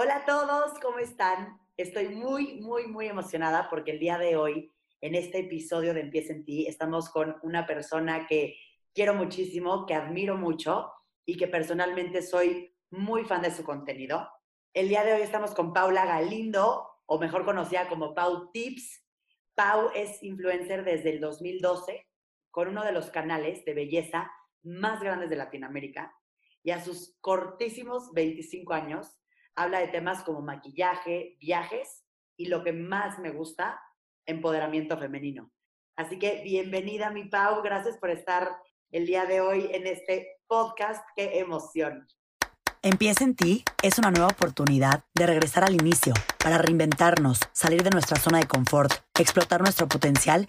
Hola a todos, ¿cómo están? Estoy muy, muy, muy emocionada porque el día de hoy, en este episodio de Empieza en ti, estamos con una persona que quiero muchísimo, que admiro mucho y que personalmente soy muy fan de su contenido. El día de hoy estamos con Paula Galindo, o mejor conocida como Pau Tips. Pau es influencer desde el 2012 con uno de los canales de belleza más grandes de Latinoamérica y a sus cortísimos 25 años habla de temas como maquillaje, viajes y lo que más me gusta, empoderamiento femenino. Así que bienvenida mi Pau, gracias por estar el día de hoy en este podcast. ¡Qué emoción! Empieza en ti es una nueva oportunidad de regresar al inicio, para reinventarnos, salir de nuestra zona de confort, explotar nuestro potencial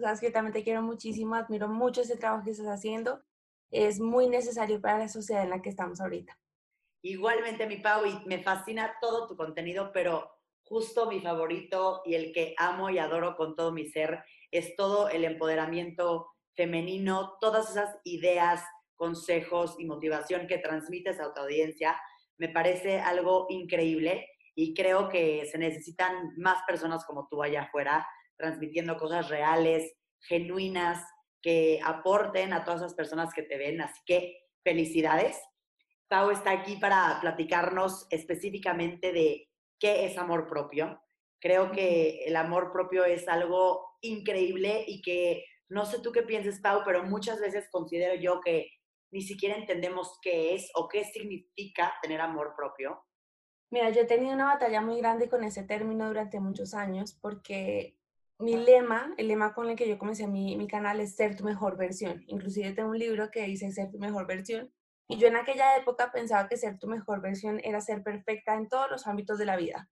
Sabes que también te quiero muchísimo, admiro mucho ese trabajo que estás haciendo. Es muy necesario para la sociedad en la que estamos ahorita. Igualmente, mi Pau, y me fascina todo tu contenido, pero justo mi favorito y el que amo y adoro con todo mi ser es todo el empoderamiento femenino, todas esas ideas, consejos y motivación que transmites a tu audiencia me parece algo increíble y creo que se necesitan más personas como tú allá afuera, transmitiendo cosas reales, genuinas, que aporten a todas esas personas que te ven. Así que felicidades. Pau está aquí para platicarnos específicamente de qué es amor propio. Creo que el amor propio es algo increíble y que no sé tú qué pienses, Pau, pero muchas veces considero yo que ni siquiera entendemos qué es o qué significa tener amor propio? Mira, yo he tenido una batalla muy grande con ese término durante muchos años porque mi lema, el lema con el que yo comencé mi, mi canal es ser tu mejor versión. Inclusive tengo un libro que dice ser tu mejor versión. Y yo en aquella época pensaba que ser tu mejor versión era ser perfecta en todos los ámbitos de la vida.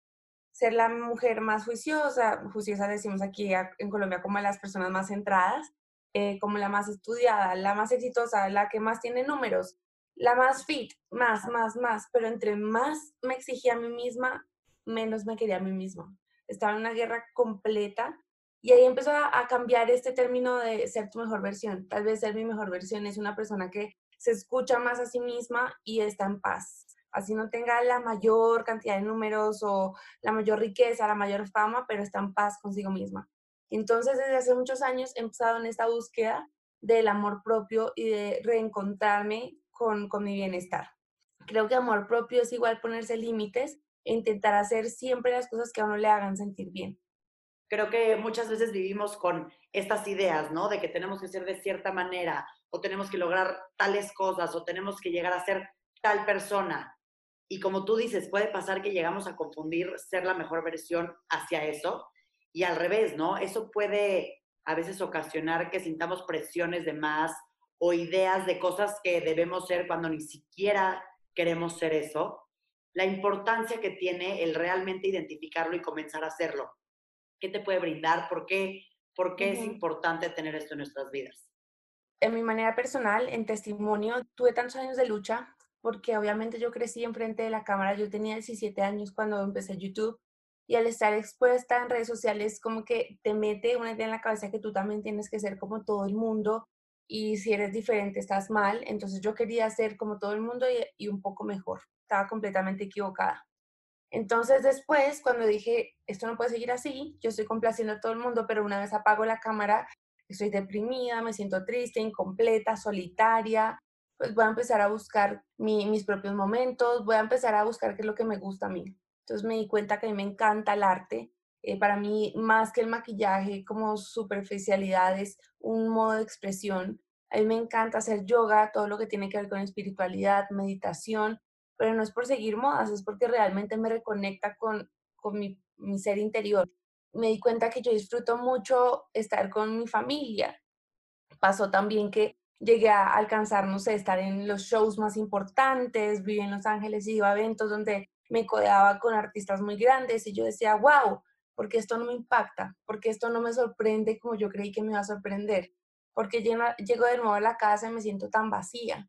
Ser la mujer más juiciosa, juiciosa decimos aquí en Colombia como las personas más centradas, eh, como la más estudiada, la más exitosa, la que más tiene números, la más fit, más, más, más, pero entre más me exigía a mí misma, menos me quería a mí misma. Estaba en una guerra completa y ahí empezó a, cambiar este término de ser tu mejor versión. Tal vez ser mi mejor versión es una persona que se escucha más a sí misma y está en paz. Así no tenga la mayor cantidad de números o la mayor riqueza, la mayor fama, pero está en paz consigo misma. Entonces, desde hace muchos años he empezado en esta búsqueda del amor propio y de reencontrarme con, con mi bienestar. Creo que amor propio es igual ponerse límites e intentar hacer siempre las cosas que a uno le hagan sentir bien. Creo que muchas veces vivimos con estas ideas, ¿no? De que tenemos que ser de cierta manera o tenemos que lograr tales cosas o tenemos que llegar a ser tal persona. Y como tú dices, puede pasar que llegamos a confundir ser la mejor versión hacia eso y al revés, ¿no? Eso puede a veces ocasionar que sintamos presiones de más o ideas de cosas que debemos ser cuando ni siquiera queremos ser eso. La importancia que tiene el realmente identificarlo y comenzar a hacerlo. ¿Qué te puede brindar? ¿Por qué, por qué es importante tener esto en nuestras vidas? En mi manera personal, en testimonio, tuve tantos años de lucha porque obviamente yo crecí enfrente de la cámara. Yo tenía 17 años cuando empecé YouTube y al estar expuesta en redes sociales como que te mete una idea en la cabeza que tú también tienes que ser como todo el mundo y si eres diferente estás mal, entonces yo quería ser como todo el mundo y, un poco mejor, estaba completamente equivocada. Entonces después, cuando dije, esto no puede seguir así, yo estoy complaciendo a todo el mundo, pero una vez apago la cámara, estoy deprimida, me siento triste, incompleta, solitaria, pues voy a empezar a buscar mis propios momentos, voy a empezar a buscar qué es lo que me gusta a mí. Entonces me di cuenta que a mí me encanta el arte. Eh, para mí, más que el maquillaje como superficialidad, es un modo de expresión. A mí me encanta hacer yoga, todo lo que tiene que ver con espiritualidad, meditación, pero no es por seguir modas, es porque realmente me reconecta con, con mi, mi ser interior. Me di cuenta que yo disfruto mucho estar con mi familia. Pasó también que llegué a alcanzar, no sé, estar en los shows más importantes, viví en Los Ángeles y iba a eventos donde me codeaba con artistas muy grandes y yo decía, wow, porque esto no me impacta, porque esto no me sorprende como yo creí que me iba a sorprender, porque llego de nuevo a la casa y me siento tan vacía.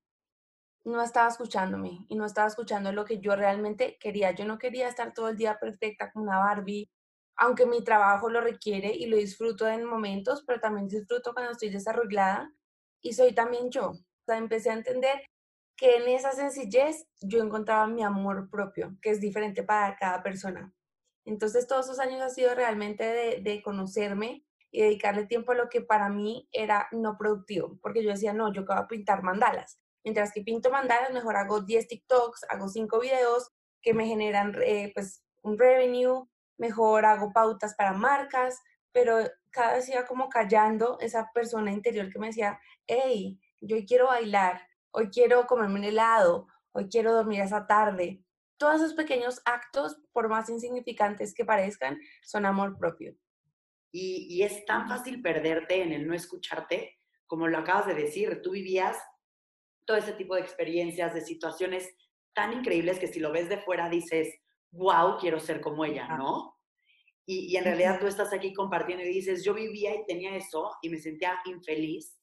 No estaba escuchándome y no estaba escuchando lo que yo realmente quería. Yo no quería estar todo el día perfecta como una Barbie, aunque mi trabajo lo requiere y lo disfruto en momentos, pero también disfruto cuando estoy desarrollada y soy también yo. O sea, empecé a entender que en esa sencillez yo encontraba mi amor propio, que es diferente para cada persona. Entonces, todos esos años ha sido realmente de, de, conocerme y dedicarle tiempo a lo que para mí era no productivo, porque yo decía, no, yo acabo de pintar mandalas. Mientras que pinto mandalas, mejor hago 10 TikToks, hago 5 videos que me generan eh, pues un revenue, mejor hago pautas para marcas, pero cada vez iba como callando esa persona interior que me decía, hey, yo quiero bailar, hoy quiero comerme un helado, hoy quiero dormir esa tarde. Todos esos pequeños actos, por más insignificantes que parezcan, son amor propio. Y, y, es tan fácil perderte en el no escucharte, como lo acabas de decir, tú vivías todo ese tipo de experiencias, de situaciones tan increíbles que si lo ves de fuera dices, wow, quiero ser como ella, ¿no? Y, y en realidad tú estás aquí compartiendo y dices, yo vivía y tenía eso y me sentía infeliz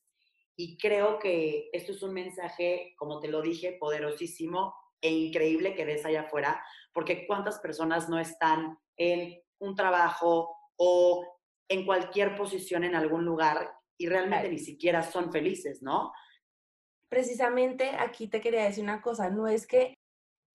y creo que esto es un mensaje, como te lo dije, poderosísimo e increíble que des allá afuera, porque cuántas personas no están en un trabajo o en cualquier posición en algún lugar y realmente ni siquiera son felices, ¿no? Precisamente aquí te quería decir una cosa, no es que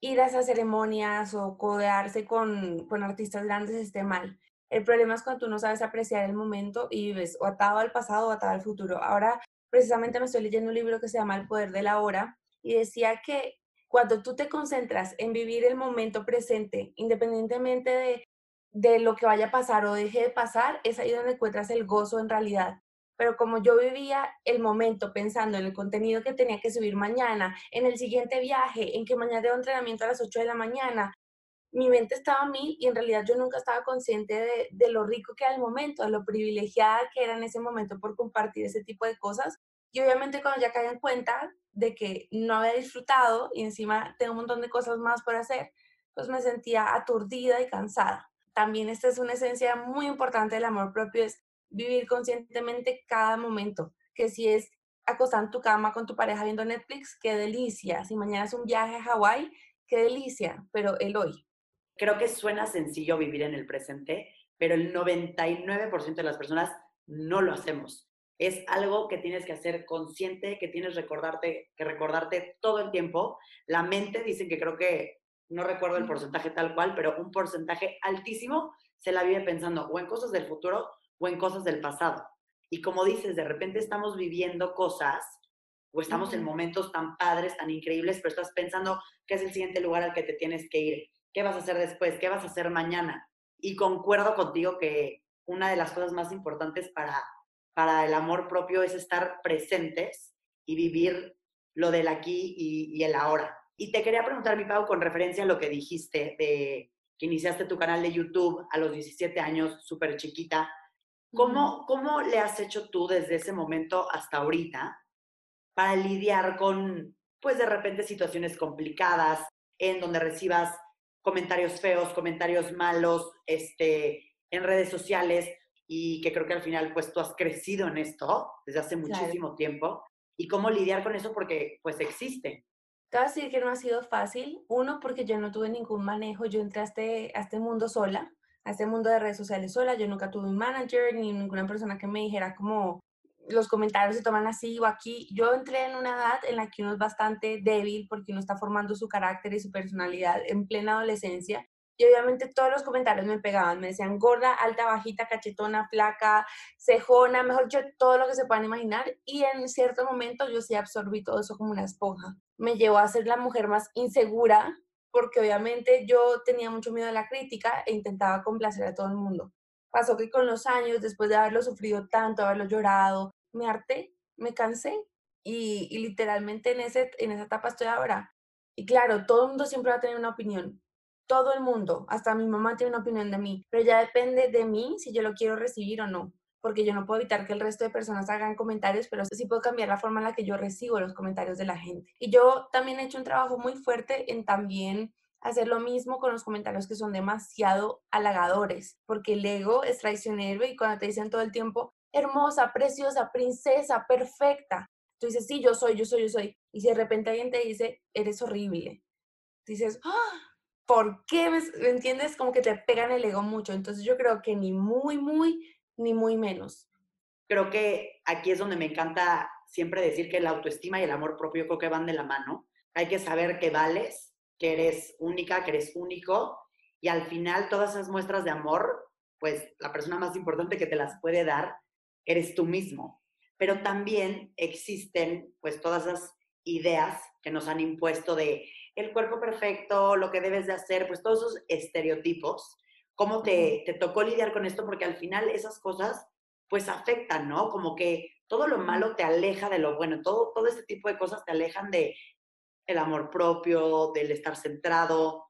ir a esas ceremonias o codearse con, con artistas grandes esté mal. El problema es cuando tú no sabes apreciar el momento y vives o atado al pasado o atado al futuro. Ahora precisamente me estoy leyendo un libro que se llama El Poder de la Hora y decía que cuando tú te concentras en vivir el momento presente, independientemente de, de lo que vaya a pasar o deje de pasar, es ahí donde encuentras el gozo en realidad. Pero como yo vivía el momento pensando en el contenido que tenía que subir mañana, en el siguiente viaje, en que mañana tengo entrenamiento a las 8 de la mañana, mi mente estaba a mí y en realidad yo nunca estaba consciente de, de, lo rico que era el momento, de lo privilegiada que era en ese momento por compartir ese tipo de cosas. Y obviamente cuando ya caí en cuenta de que no había disfrutado y encima tengo un montón de cosas más por hacer, pues me sentía aturdida y cansada. También esta es una esencia muy importante del amor propio, vivir conscientemente cada momento, que si es acostar en tu cama con tu pareja viendo Netflix, qué delicia. Si mañana es un viaje a Hawái, qué delicia, pero el hoy, creo que suena sencillo vivir en el presente, pero el 99% de las personas no lo hacemos. Es algo que tienes que hacer consciente, que tienes recordarte, que recordarte todo el tiempo. La mente, dicen que creo que, no recuerdo el porcentaje tal cual, pero un porcentaje altísimo se la vive pensando o en cosas del futuro o en cosas del pasado. Y como dices, de repente estamos viviendo cosas o estamos en momentos tan padres, tan increíbles, pero estás pensando que es el siguiente lugar al que te tienes que ir ¿Qué vas a hacer después? ¿Qué vas a hacer mañana? Y concuerdo contigo que una de las cosas más importantes para, para el amor propio es estar presentes y vivir lo del aquí y, el ahora. Y te quería preguntar, mi Pau, con referencia a lo que dijiste de que iniciaste tu canal de YouTube a los 17 años, súper chiquita. ¿Cómo, ¿Cómo le has hecho tú desde ese momento hasta ahorita para lidiar con, pues de repente, situaciones complicadas en donde recibas comentarios feos, comentarios malos este, en redes sociales y que creo que al final pues tú has crecido en esto desde hace muchísimo tiempo y cómo lidiar con eso porque pues existe. Te voy a decir que no ha sido fácil. Uno, porque yo no tuve ningún manejo. Yo entré a este, a este mundo sola, a este mundo de redes sociales sola. Yo nunca tuve un manager ni ninguna persona que me dijera como los comentarios se toman así o aquí. Yo entré en una edad en la que uno es bastante débil porque uno está formando su carácter y su personalidad en plena adolescencia. Y obviamente todos los comentarios me pegaban, me decían gorda, alta, bajita, cachetona, flaca, cejona, mejor dicho, todo lo que se puedan imaginar. Y en cierto momento yo sí absorbí todo eso como una esponja. Me llevó a ser la mujer más insegura porque obviamente yo tenía mucho miedo a la crítica e intentaba complacer a todo el mundo. Pasó que con los años, después de haberlo sufrido tanto, haberlo llorado, me harté, me cansé y, literalmente en, ese, en esa etapa estoy ahora. Y claro, todo el mundo siempre va a tener una opinión, todo el mundo, hasta mi mamá tiene una opinión de mí, pero ya depende de mí si yo lo quiero recibir o no, porque yo no puedo evitar que el resto de personas hagan comentarios, pero sí puedo cambiar la forma en la que yo recibo los comentarios de la gente. Y yo también he hecho un trabajo muy fuerte en también hacer lo mismo con los comentarios que son demasiado halagadores, porque el ego es traicionero y cuando te dicen todo el tiempo, hermosa, preciosa, princesa, perfecta, tú dices, sí, yo soy, yo soy, yo soy, y si de repente alguien te dice, eres horrible, dices, ¡Ah! ¿por qué? ¿Me, entiendes? Como que te pegan el ego mucho, entonces yo creo que ni muy, muy, ni muy menos. Creo que aquí es donde me encanta siempre decir que la autoestima y el amor propio creo que van de la mano. Hay que saber que vales, que eres única, que eres único y al final todas esas muestras de amor, pues la persona más importante que te las puede dar eres tú mismo. Pero también existen pues todas esas ideas que nos han impuesto de el cuerpo perfecto, lo que debes de hacer, pues todos esos estereotipos. ¿Cómo te, te tocó lidiar con esto? Porque al final esas cosas pues afectan, ¿no? Como que todo lo malo te aleja de lo bueno, todo, todo este tipo de cosas te alejan de el amor propio, del estar centrado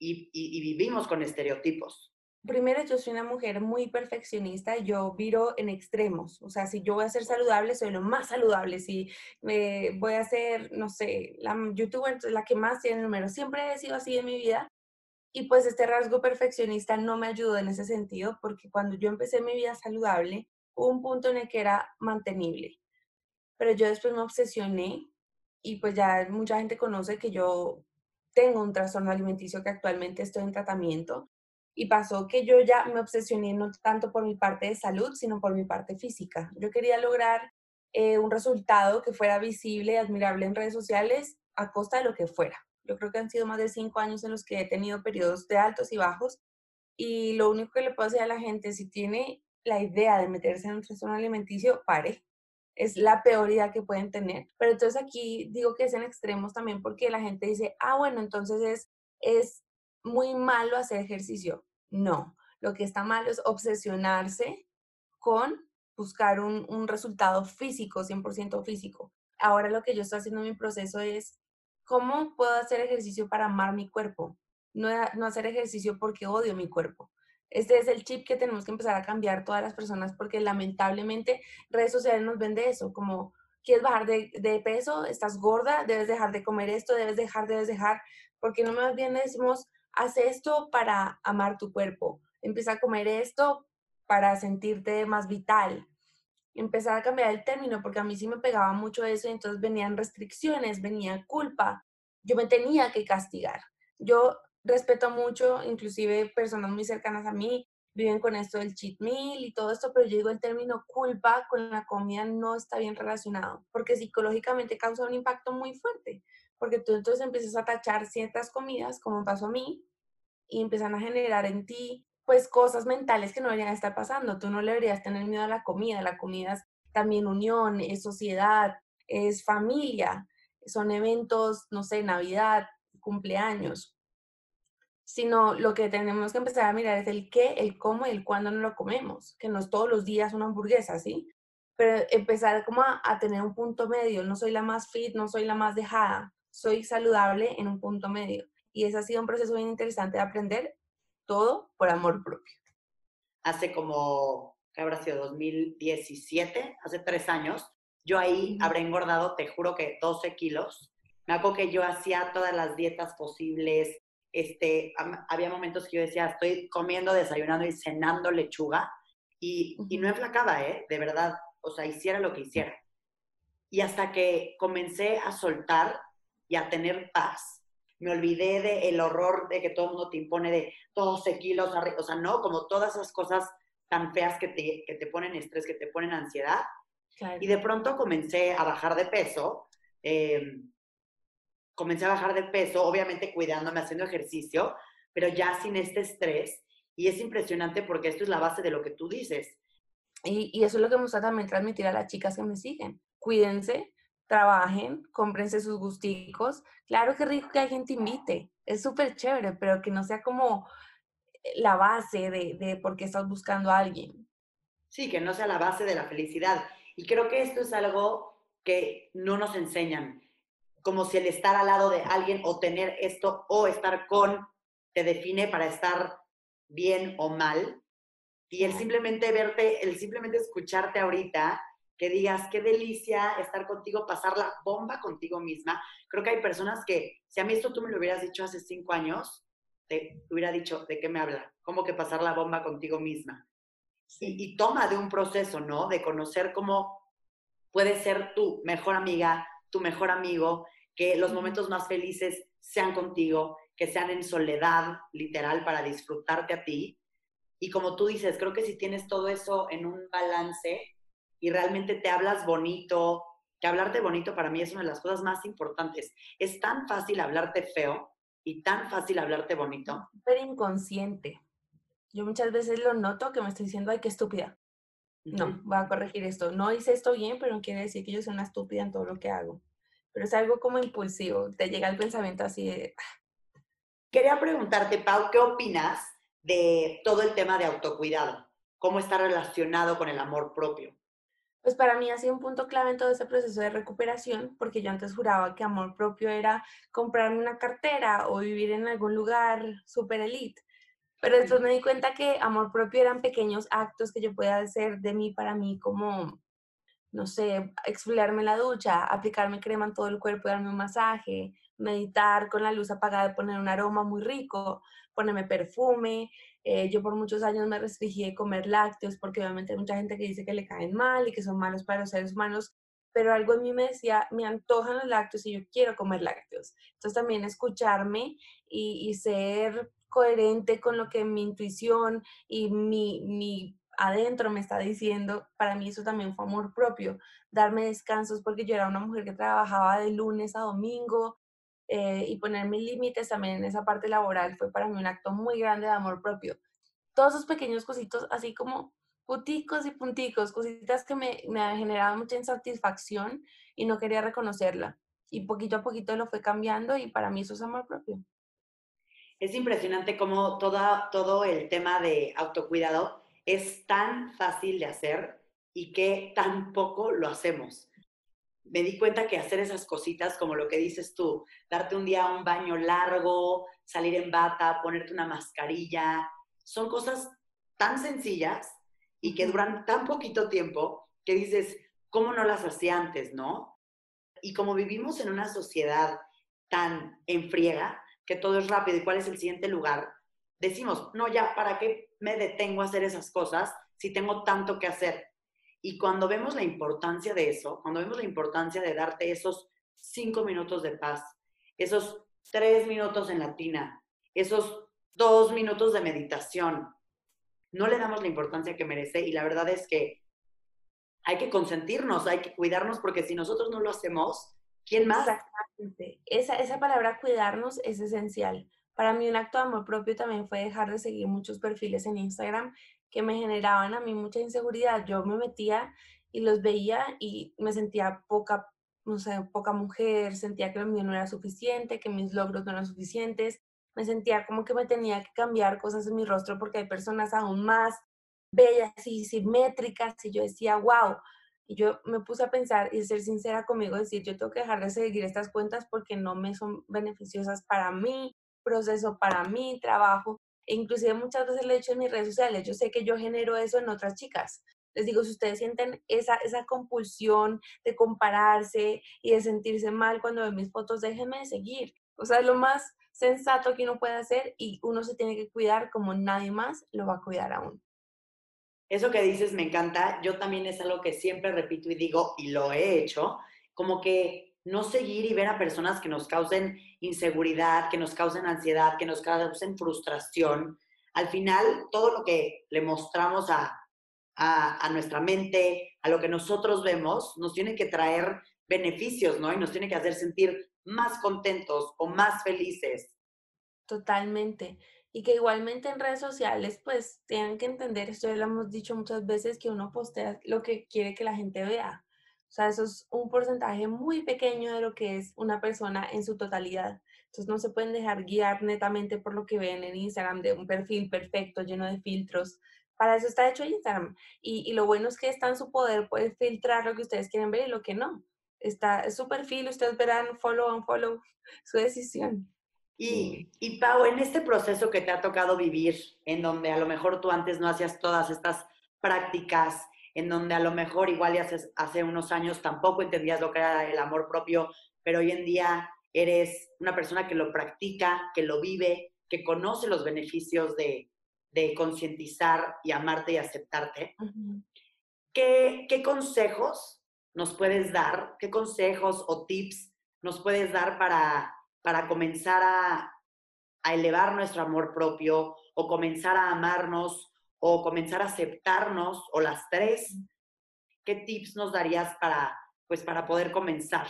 y, vivimos con estereotipos. Primero, yo soy una mujer muy perfeccionista, yo viro en extremos, o sea, si yo voy a ser saludable, soy lo más saludable, si me voy a ser, no sé, la youtuber, la que más tiene números, siempre he sido así en mi vida, y pues este rasgo perfeccionista no me ayudó en ese sentido, porque cuando yo empecé mi vida saludable, hubo un punto en el que era mantenible, pero yo después me obsesioné y pues ya mucha gente conoce que yo tengo un trastorno alimenticio que actualmente estoy en tratamiento y pasó que yo ya me obsesioné no tanto por mi parte de salud, sino por mi parte física. Yo quería lograr eh, un resultado que fuera visible y admirable en redes sociales a costa de lo que fuera. Yo creo que han sido más de cinco años en los que he tenido periodos de altos y bajos y lo único que le puedo decir a la gente, si tiene la idea de meterse en un trastorno alimenticio, pare, es la peor idea que pueden tener. Pero entonces aquí digo que es en extremos también porque la gente dice, ah, bueno, entonces es, es muy malo hacer ejercicio. No, lo que está malo es obsesionarse con buscar un, un resultado físico, 100% físico. Ahora lo que yo estoy haciendo en mi proceso es, ¿cómo puedo hacer ejercicio para amar mi cuerpo? No, no hacer ejercicio porque odio mi cuerpo. Este es el chip que tenemos que empezar a cambiar todas las personas porque lamentablemente redes sociales nos vende eso, como quieres bajar de, de, peso, estás gorda, debes dejar de comer esto, debes dejar, debes dejar, porque no más bien decimos, haz esto para amar tu cuerpo, empieza a comer esto para sentirte más vital, empezar a cambiar el término, porque a mí sí me pegaba mucho eso y entonces venían restricciones, venía culpa, yo me tenía que castigar. Yo respeto mucho, inclusive personas muy cercanas a mí viven con esto del cheat meal y todo esto, pero yo digo el término culpa con la comida no está bien relacionado, porque psicológicamente causa un impacto muy fuerte, porque tú entonces empiezas a tachar ciertas comidas, como pasó a mí, y empiezan a generar en ti pues cosas mentales que no deberían estar pasando. Tú no le deberías tener miedo a la comida, la comida es también unión, es sociedad, es familia, son eventos, no sé, Navidad, cumpleaños sino lo que tenemos que empezar a mirar es el qué, el cómo y el cuándo no lo comemos, que no es todos los días una hamburguesa, ¿sí? Pero empezar como a, tener un punto medio, no soy la más fit, no soy la más dejada, soy saludable en un punto medio. Y ese ha sido un proceso bien interesante de aprender todo por amor propio. Hace como, ¿qué habrá sido? 2017, hace tres años, yo ahí habré engordado, te juro que 12 kilos. Me acuerdo que yo hacía todas las dietas posibles, este, había momentos que yo decía, estoy comiendo, desayunando y cenando lechuga y, y no enflacaba, ¿eh? De verdad, o sea, hiciera lo que hiciera. Y hasta que comencé a soltar y a tener paz, me olvidé del horror de que todo el mundo te impone de 12 kilos, o sea, no, como todas esas cosas tan feas que te, que te ponen estrés, que te ponen ansiedad. Y de pronto comencé a bajar de peso. Eh, comencé a bajar de peso, obviamente cuidándome, haciendo ejercicio, pero ya sin este estrés. Y es impresionante porque esto es la base de lo que tú dices. Y, y eso es lo que me gusta también transmitir a las chicas que me siguen. Cuídense, trabajen, cómprense sus gusticos. Claro que rico que alguien te invite, es súper chévere, pero que no sea como la base de, de por qué estás buscando a alguien. Sí, que no sea la base de la felicidad. Y creo que esto es algo que no nos enseñan como si el estar al lado de alguien o tener esto o estar con te define para estar bien o mal. Y el simplemente verte, el simplemente escucharte ahorita que digas, qué delicia estar contigo, pasar la bomba contigo misma. Creo que hay personas que, si a mí esto tú me lo hubieras dicho hace cinco años, te hubiera dicho, ¿de qué me habla? ¿Cómo que pasar la bomba contigo misma? Y, y toma de un proceso, ¿no? De conocer cómo puede ser tu mejor amiga, tu mejor amigo, que los momentos más felices sean contigo, que sean en soledad, literal, para disfrutarte a ti. Y como tú dices, creo que si tienes todo eso en un balance y realmente te hablas bonito, que hablarte bonito para mí es una de las cosas más importantes. Es tan fácil hablarte feo y tan fácil hablarte bonito. Pero inconsciente. Yo muchas veces lo noto que me estoy diciendo, ay, qué estúpida. No, voy a corregir esto. No hice esto bien, pero no quiere decir que yo soy una estúpida en todo lo que hago. Pero es algo como impulsivo, te llega el pensamiento así de, ah, Quería preguntarte, Pau, ¿qué opinas de todo el tema de autocuidado? ¿Cómo está relacionado con el amor propio? Pues para mí ha sido un punto clave en todo ese proceso de recuperación, porque yo antes juraba que amor propio era comprarme una cartera o vivir en algún lugar super elite. Pero después me di cuenta que amor propio eran pequeños actos que yo podía hacer de mí para mí, como, no sé, exfoliarme la ducha, aplicarme crema en todo el cuerpo, darme un masaje, meditar con la luz apagada, poner un aroma muy rico, ponerme perfume. Eh, yo por muchos años me restringí de comer lácteos porque obviamente hay mucha gente que dice que le caen mal y que son malos para los seres humanos, pero algo en mí me decía, me antojan los lácteos y yo quiero comer lácteos. Entonces también escucharme y, y ser coherente con lo que mi intuición y mi, mi adentro me está diciendo, para mí eso también fue amor propio, darme descansos porque yo era una mujer que trabajaba de lunes a domingo, eh, y poner mis límites también en esa parte laboral fue para mí un acto muy grande de amor propio. Todos esos pequeños cositos, así como puticos y punticos, cositas que me, me generaban mucha insatisfacción y no quería reconocerla. Y poquito a poquito lo fue cambiando y para mí eso es amor propio. Es impresionante cómo toda, todo el tema de autocuidado es tan fácil de hacer y que tan poco lo hacemos me di cuenta que hacer esas cositas, como lo que dices tú, darte un día un baño largo, salir en bata, ponerte una mascarilla, son cosas tan sencillas y que duran tan poquito tiempo que dices, ¿cómo no las hacía antes, no? Y como vivimos en una sociedad tan enfriega, que todo es rápido y cuál es el siguiente lugar, decimos, no, ya, ¿para qué me detengo a hacer esas cosas si tengo tanto que hacer? Y cuando vemos la importancia de eso, cuando vemos la importancia de darte esos cinco minutos de paz, esos tres minutos en latina, esos dos minutos de meditación, no le damos la importancia que merece y la verdad es que hay que consentirnos, hay que cuidarnos porque si nosotros no lo hacemos, ¿quién más? Exactamente. Esa, esa palabra cuidarnos es esencial. Para mí un acto de amor propio también fue dejar de seguir muchos perfiles en Instagram que me generaban a mí mucha inseguridad. Yo me metía y los veía y me sentía poca, no sé, poca mujer, sentía que lo mío no era suficiente, que mis logros no eran suficientes, me sentía como que me tenía que cambiar cosas en mi rostro porque hay personas aún más bellas y simétricas y yo decía, wow. Y yo me puse a pensar y ser sincera conmigo, decir, yo tengo que dejar de seguir estas cuentas porque no me son beneficiosas para mí, proceso para mí, trabajo. Inclusive muchas veces lo he hecho en mis redes sociales. Yo sé que yo genero eso en otras chicas. Les digo, si ustedes sienten esa, esa compulsión de compararse y de sentirse mal cuando ven mis fotos, déjenme de seguir. O sea, es lo más sensato que uno puede hacer y uno se tiene que cuidar como nadie más lo va a cuidar aún. Eso que dices me encanta. Yo también es algo que siempre repito y digo, y lo he hecho, como que no seguir y ver a personas que nos causen inseguridad, que nos causen ansiedad, que nos causen frustración. Al final, todo lo que le mostramos a, a, nuestra mente, a lo que nosotros vemos, nos tiene que traer beneficios, ¿no? Y nos tiene que hacer sentir más contentos o más felices. Totalmente. Y que igualmente en redes sociales, pues tienen que entender, esto ya lo hemos dicho muchas veces, que uno postea lo que quiere que la gente vea. O sea, eso es un porcentaje muy pequeño de lo que es una persona en su totalidad. Entonces no se pueden dejar guiar netamente por lo que ven en Instagram de un perfil perfecto, lleno de filtros. Para eso está hecho Instagram. Y, lo bueno es que está en su poder, puede filtrar lo que ustedes quieren ver y lo que no. Está es su perfil, ustedes verán follow on follow, su decisión. Y, y Pau, en este proceso que te ha tocado vivir, en donde a lo mejor tú antes no hacías todas estas prácticas, en donde a lo mejor igual ya hace, hace unos años tampoco entendías lo que era el amor propio, pero hoy en día eres una persona que lo practica, que lo vive, que conoce los beneficios de, de concientizar y amarte y aceptarte. ¿Qué, ¿Qué consejos nos puedes dar? ¿Qué consejos o tips nos puedes dar para, para comenzar a, a elevar nuestro amor propio o comenzar a amarnos o comenzar a aceptarnos o las tres? ¿Qué tips nos darías para, pues, para poder comenzar?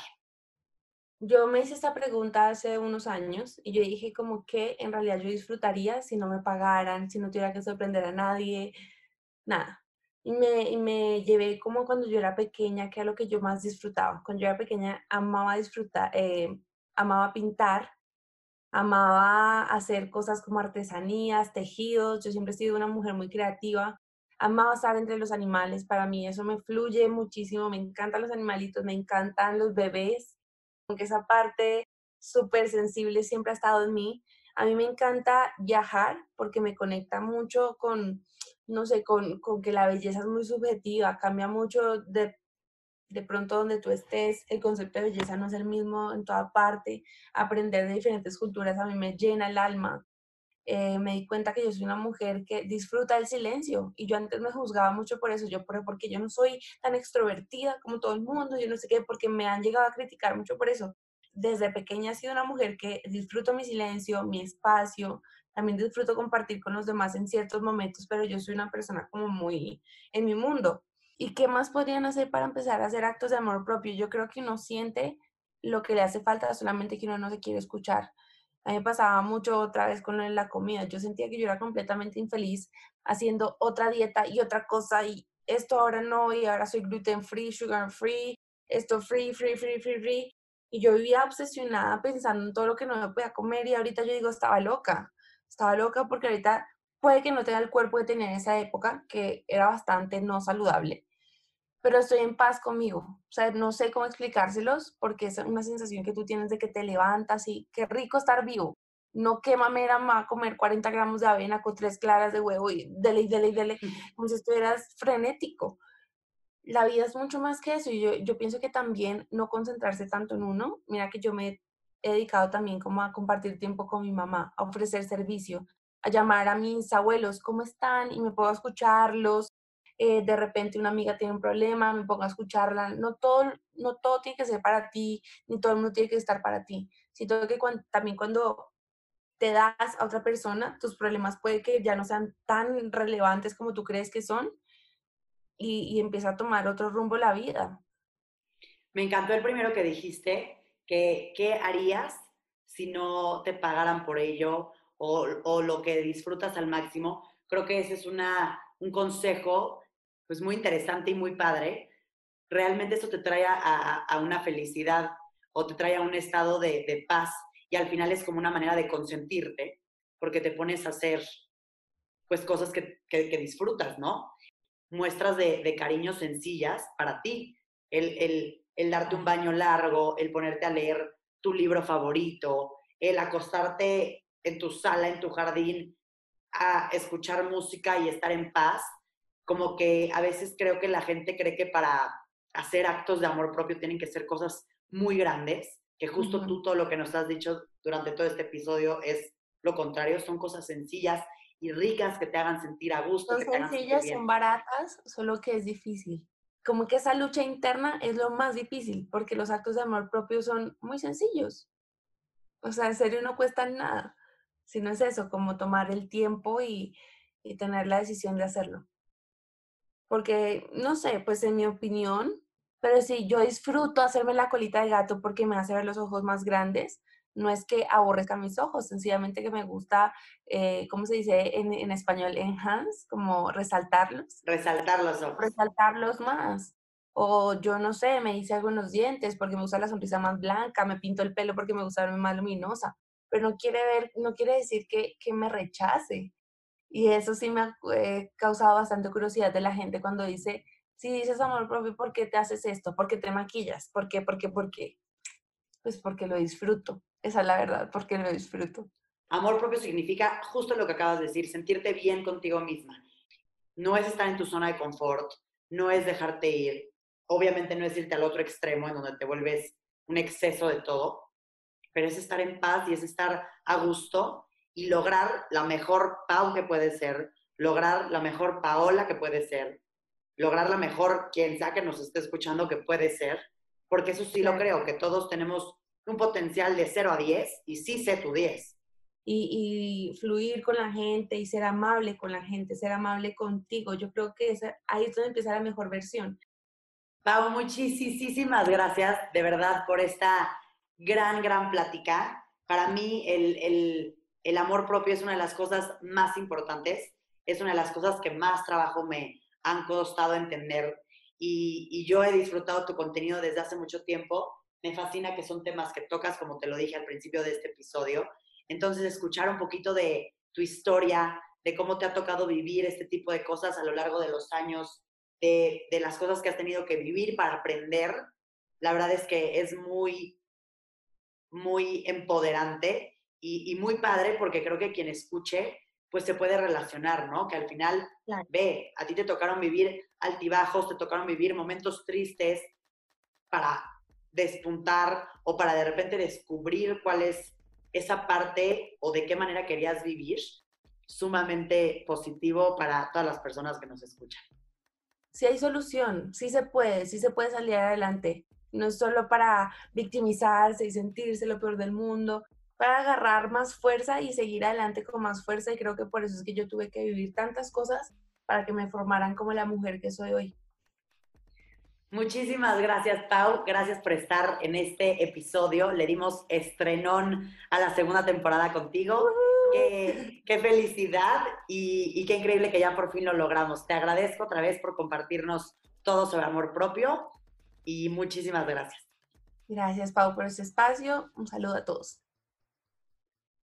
Yo me hice esta pregunta hace unos años y yo dije como que en realidad yo disfrutaría si no me pagaran, si no tuviera que sorprender a nadie, nada. Y me, y me llevé como cuando yo era pequeña, que era lo que yo más disfrutaba. Cuando yo era pequeña amaba disfrutar, eh, amaba pintar, amaba hacer cosas como artesanías, tejidos. Yo siempre he sido una mujer muy creativa. Amaba estar entre los animales. Para mí eso me fluye muchísimo. Me encantan los animalitos, me encantan los bebés. Aunque esa parte súper sensible siempre ha estado en mí. A mí me encanta viajar porque me conecta mucho con, no sé, con, con que la belleza es muy subjetiva, cambia mucho de de pronto donde tú estés, el concepto de belleza no es el mismo en toda parte. Aprender de diferentes culturas a mí me llena el alma. Eh, me di cuenta que yo soy una mujer que disfruta del silencio y yo antes me juzgaba mucho por eso, yo por, porque yo no soy tan extrovertida como todo el mundo, yo no sé qué, porque me han llegado a criticar mucho por eso. Desde pequeña he sido una mujer que disfruto mi silencio, mi espacio, también disfruto compartir con los demás en ciertos momentos, pero yo soy una persona como muy en mi mundo. ¿Y qué más podrían hacer para empezar a hacer actos de amor propio? Yo creo que uno siente lo que le hace falta, solamente que uno no se quiere escuchar. A mí me pasaba mucho otra vez con la comida. Yo sentía que yo era completamente infeliz haciendo otra dieta y otra cosa y esto ahora no y ahora soy gluten free, sugar free, esto free, free, free, free, free. Y yo vivía obsesionada pensando en todo lo que no me podía comer y ahorita yo digo, estaba loca. Estaba loca porque ahorita puede que no tenga el cuerpo de tener esa época que era bastante no saludable pero estoy en paz conmigo. O sea, no sé cómo explicárselos porque es una sensación que tú tienes de que te levantas y qué rico estar vivo. No qué mamera más comer 40 gramos de avena con tres claras de huevo y dele y dele y dele, como si estuvieras frenético. La vida es mucho más que eso y yo, yo pienso que también no concentrarse tanto en uno. Mira que yo me he dedicado también como a compartir tiempo con mi mamá, a ofrecer servicio, a llamar a mis abuelos, ¿cómo están? Y me puedo escucharlos, eh, de repente una amiga tiene un problema, me pongo a escucharla. No todo, no todo tiene que ser para ti, ni todo el mundo tiene que estar para ti. Siento que también cuando te das a otra persona, tus problemas puede que ya no sean tan relevantes como tú crees que son y, y empieza a tomar otro rumbo la vida. Me encantó el primero que dijiste, que qué harías si no te pagaran por ello o, o lo que disfrutas al máximo. Creo que ese es una, un consejo pues muy interesante y muy padre, realmente eso te trae a, una felicidad o te trae a un estado de, paz y al final es como una manera de consentirte porque te pones a hacer pues cosas que, disfrutas, ¿no? Muestras de, cariño sencillas para ti. El, el darte un baño largo, el ponerte a leer tu libro favorito, el acostarte en tu sala, en tu jardín, a escuchar música y estar en paz, como que a veces creo que la gente cree que para hacer actos de amor propio tienen que ser cosas muy grandes, que justo tú todo lo que nos has dicho durante todo este episodio es lo contrario, son cosas sencillas y ricas que te hagan sentir a gusto. Son sencillas, son baratas, solo que es difícil. Como que esa lucha interna es lo más difícil, porque los actos de amor propio son muy sencillos. O sea, en serio no cuestan nada, sino es eso, como tomar el tiempo y, y tener la decisión de hacerlo porque, no sé, pues en mi opinión, pero si yo disfruto hacerme la colita de gato porque me hace ver los ojos más grandes, no es que aborrezca mis ojos, sencillamente que me gusta, eh, ¿cómo se dice en, en, español? Enhance, como resaltarlos. Resaltar los ojos. Resaltarlos más. O yo no sé, me hice algunos dientes porque me gusta la sonrisa más blanca, me pinto el pelo porque me gusta verme más luminosa. Pero no quiere, ver, no quiere decir que, que me rechace. Y eso sí me ha eh, causado bastante curiosidad de la gente cuando dice, si dices amor propio, ¿por qué te haces esto? ¿Por qué te maquillas? ¿Por qué? ¿Por qué? ¿Por qué? Pues porque lo disfruto. Esa es la verdad, porque lo disfruto. Amor propio significa justo lo que acabas de decir, sentirte bien contigo misma. No es estar en tu zona de confort, no es dejarte ir, obviamente no es irte al otro extremo en donde te vuelves un exceso de todo, pero es estar en paz y es estar a gusto y lograr la mejor Pau que puede ser, lograr la mejor Paola que puede ser, lograr la mejor quien sea que nos esté escuchando que puede ser, porque eso sí lo creo, que todos tenemos un potencial de 0 a 10 y sí sé tu 10. Y, fluir con la gente y ser amable con la gente, ser amable contigo. Yo creo que ahí es donde empieza la mejor versión. Pau, muchísimas gracias de verdad por esta gran, gran plática. Para mí el, el amor propio es una de las cosas más importantes, es una de las cosas que más trabajo me han costado entender y, yo he disfrutado tu contenido desde hace mucho tiempo. Me fascina que son temas que tocas, como te lo dije al principio de este episodio. Entonces, escuchar un poquito de tu historia, de cómo te ha tocado vivir este tipo de cosas a lo largo de los años, de, de las cosas que has tenido que vivir para aprender, la verdad es que es muy, muy empoderante y, muy padre porque creo que quien escuche pues se puede relacionar, ¿no? Que al final, ve, a ti te tocaron vivir altibajos, te tocaron vivir momentos tristes para despuntar o para de repente descubrir cuál es esa parte o de qué manera querías vivir, sumamente positivo para todas las personas que nos escuchan. Sí hay solución, sí se puede, sí se puede salir adelante. No es solo para victimizarse y sentirse lo peor del mundo, para agarrar más fuerza y seguir adelante con más fuerza. Y creo que por eso es que yo tuve que vivir tantas cosas para que me formaran como la mujer que soy hoy. Muchísimas gracias, Pau. Gracias por estar en este episodio. Le dimos estrenón a la segunda temporada contigo. qué, felicidad y, y, qué increíble que ya por fin lo logramos. Te agradezco otra vez por compartirnos todo sobre amor propio y muchísimas gracias. Gracias, Pau, por este espacio. Un saludo a todos.